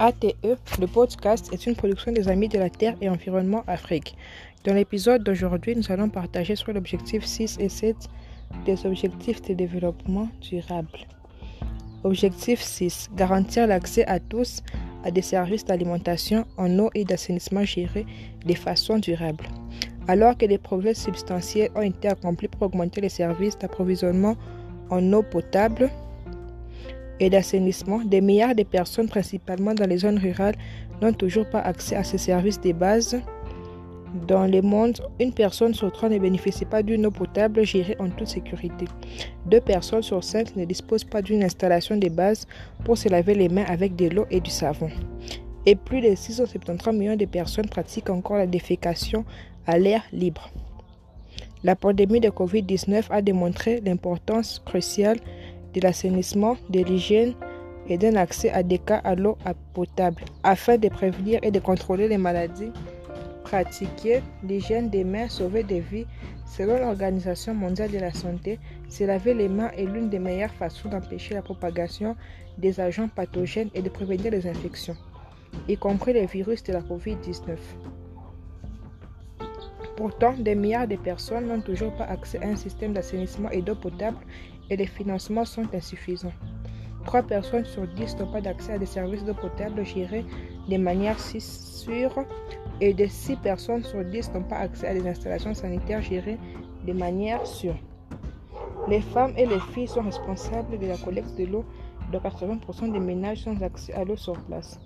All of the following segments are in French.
ATE, le podcast, est une production des Amis de la Terre et Environnement Afrique. Dans l'épisode d'aujourd'hui, nous allons partager sur l'objectif 6 et 7 des objectifs de développement durable. Objectif 6. Garantir l'accès à tous à des services d'alimentation en eau et d'assainissement gérés de façon durable. Alors que des progrès substantiels ont été accomplis pour augmenter les services d'approvisionnement en eau potable, et d'assainissement, des milliards de personnes, principalement dans les zones rurales, n'ont toujours pas accès à ces services de base. Dans le monde, une personne sur trois ne bénéficie pas d'une eau potable gérée en toute sécurité. Deux personnes sur cinq ne disposent pas d'une installation de base pour se laver les mains avec de l'eau et du savon. Et plus de 673 millions de personnes pratiquent encore la défécation à l'air libre. La pandémie de COVID-19 a démontré l'importance cruciale de l'assainissement, de l'hygiène et d'un accès adéquat à l'eau potable afin de prévenir et de contrôler les maladies. Pratiquer l'hygiène des mains, sauver des vies. Selon l'Organisation mondiale de la santé, se laver les mains est l'une des meilleures façons d'empêcher la propagation des agents pathogènes et de prévenir les infections, y compris les virus de la COVID-19. Pourtant, des milliards de personnes n'ont toujours pas accès à un système d'assainissement et d'eau potable et les financements sont insuffisants. Trois personnes sur dix n'ont pas d'accès à des services d'eau potable gérés de manière sûre et de six personnes sur dix n'ont pas accès à des installations sanitaires gérées de manière sûre. Les femmes et les filles sont responsables de la collecte de l'eau de 80% des ménages sans accès à l'eau sur place.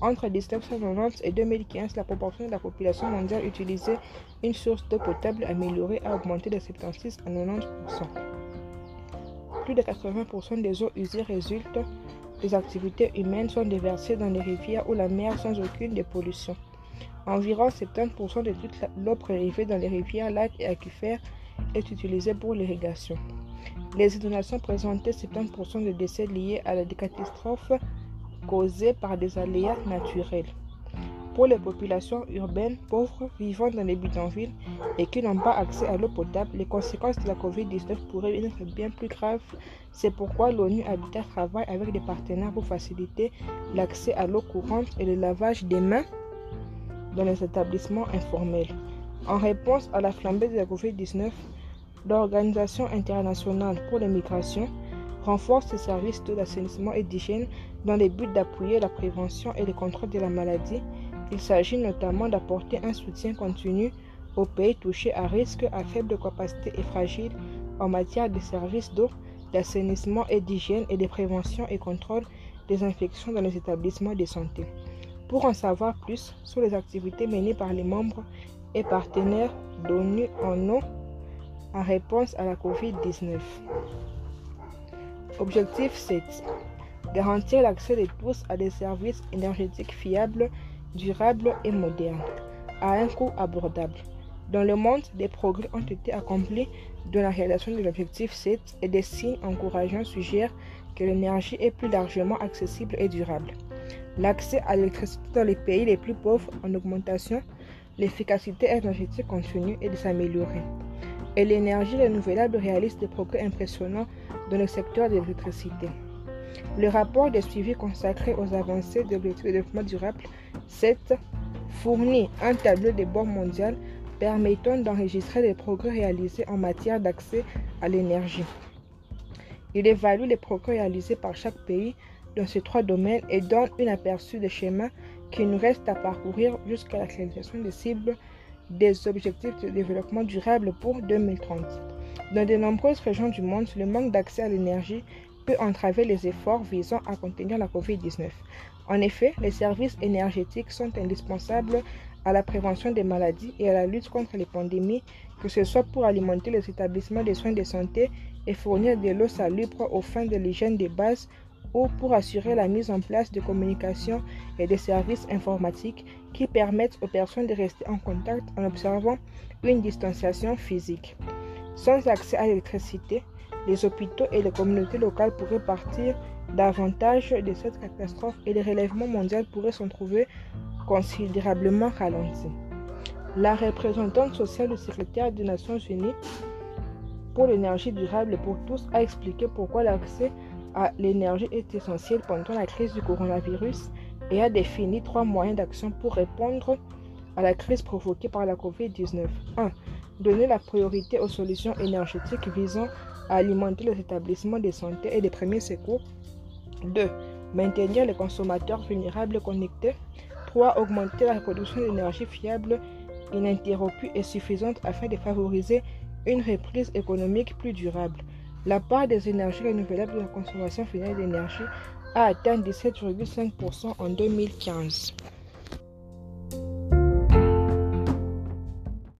Entre 1990 et 2015, la proportion de la population mondiale utilisait une source d'eau potable améliorée a augmenté de 76 à 90%. Plus de 80% des eaux usées résultent des activités humaines sont déversées dans les rivières ou la mer sans aucune dépollution. Environ 70% de toute l'eau prélevée dans les rivières, lacs et aquifères est utilisée pour l'irrigation. Les inondations présentaient 70% de décès liés à la catastrophe causées par des aléas naturels. Pour les populations urbaines pauvres vivant dans les bidonvilles et qui n'ont pas accès à l'eau potable, les conséquences de la COVID-19 pourraient être bien plus graves. C'est pourquoi l'ONU Habitat travaille avec des partenaires pour faciliter l'accès à l'eau courante et le lavage des mains dans les établissements informels. En réponse à la flambée de la COVID-19, l'Organisation internationale pour les migrations renforce ses services d'assainissement et d'hygiène dans le but d'appuyer la prévention et le contrôle de la maladie. Il s'agit notamment d'apporter un soutien continu aux pays touchés à risque, à faible capacité et fragiles en matière de services d'eau, d'assainissement et d'hygiène et de prévention et contrôle des infections dans les établissements de santé. Pour en savoir plus sur les activités menées par les membres et partenaires d'ONU en eau en réponse à la COVID-19. Objectif 7. Garantir l'accès de tous à des services énergétiques fiables, durables et modernes, à un coût abordable. Dans le monde, des progrès ont été accomplis dans la réalisation de l'objectif 7 et des signes encourageants suggèrent que l'énergie est plus largement accessible et durable. L'accès à l'électricité dans les pays les plus pauvres en augmentation, l'efficacité énergétique continue et de s'améliorer. Et l'énergie renouvelable réalise des progrès impressionnants dans le secteur de l'électricité. Le rapport de suivi consacré aux avancées de l'objectif de développement durable 7 fournit un tableau de bord mondial permettant d'enregistrer les progrès réalisés en matière d'accès à l'énergie. Il évalue les progrès réalisés par chaque pays dans ces trois domaines et donne un aperçu des schémas qui nous reste à parcourir jusqu'à la réalisation des cibles des objectifs de développement durable pour 2030. Dans de nombreuses régions du monde, le manque d'accès à l'énergie peut entraver les efforts visant à contenir la COVID-19. En effet, les services énergétiques sont indispensables à la prévention des maladies et à la lutte contre les pandémies, que ce soit pour alimenter les établissements de soins de santé et fournir de l'eau salubre aux fins de l'hygiène des bases ou pour assurer la mise en place de communications et de services informatiques qui permettent aux personnes de rester en contact en observant une distanciation physique. Sans accès à l'électricité, les hôpitaux et les communautés locales pourraient partir davantage de cette catastrophe et le relèvement mondial pourrait s'en trouver considérablement ralenti. La représentante sociale du secrétaire des Nations Unies pour l'énergie durable pour tous a expliqué pourquoi l'accès l'énergie est essentiel pendant la crise du coronavirus et a défini trois moyens d'action pour répondre à la crise provoquée par la COVID-19. 1. Donner la priorité aux solutions énergétiques visant à alimenter les établissements de santé et les premiers secours. 2. Maintenir les consommateurs vulnérables connectés. 3. Augmenter la production d'énergie fiable, ininterrompue et suffisante afin de favoriser une reprise économique plus durable. La part des énergies renouvelables de la consommation finale d'énergie a atteint 17,5% en 2015.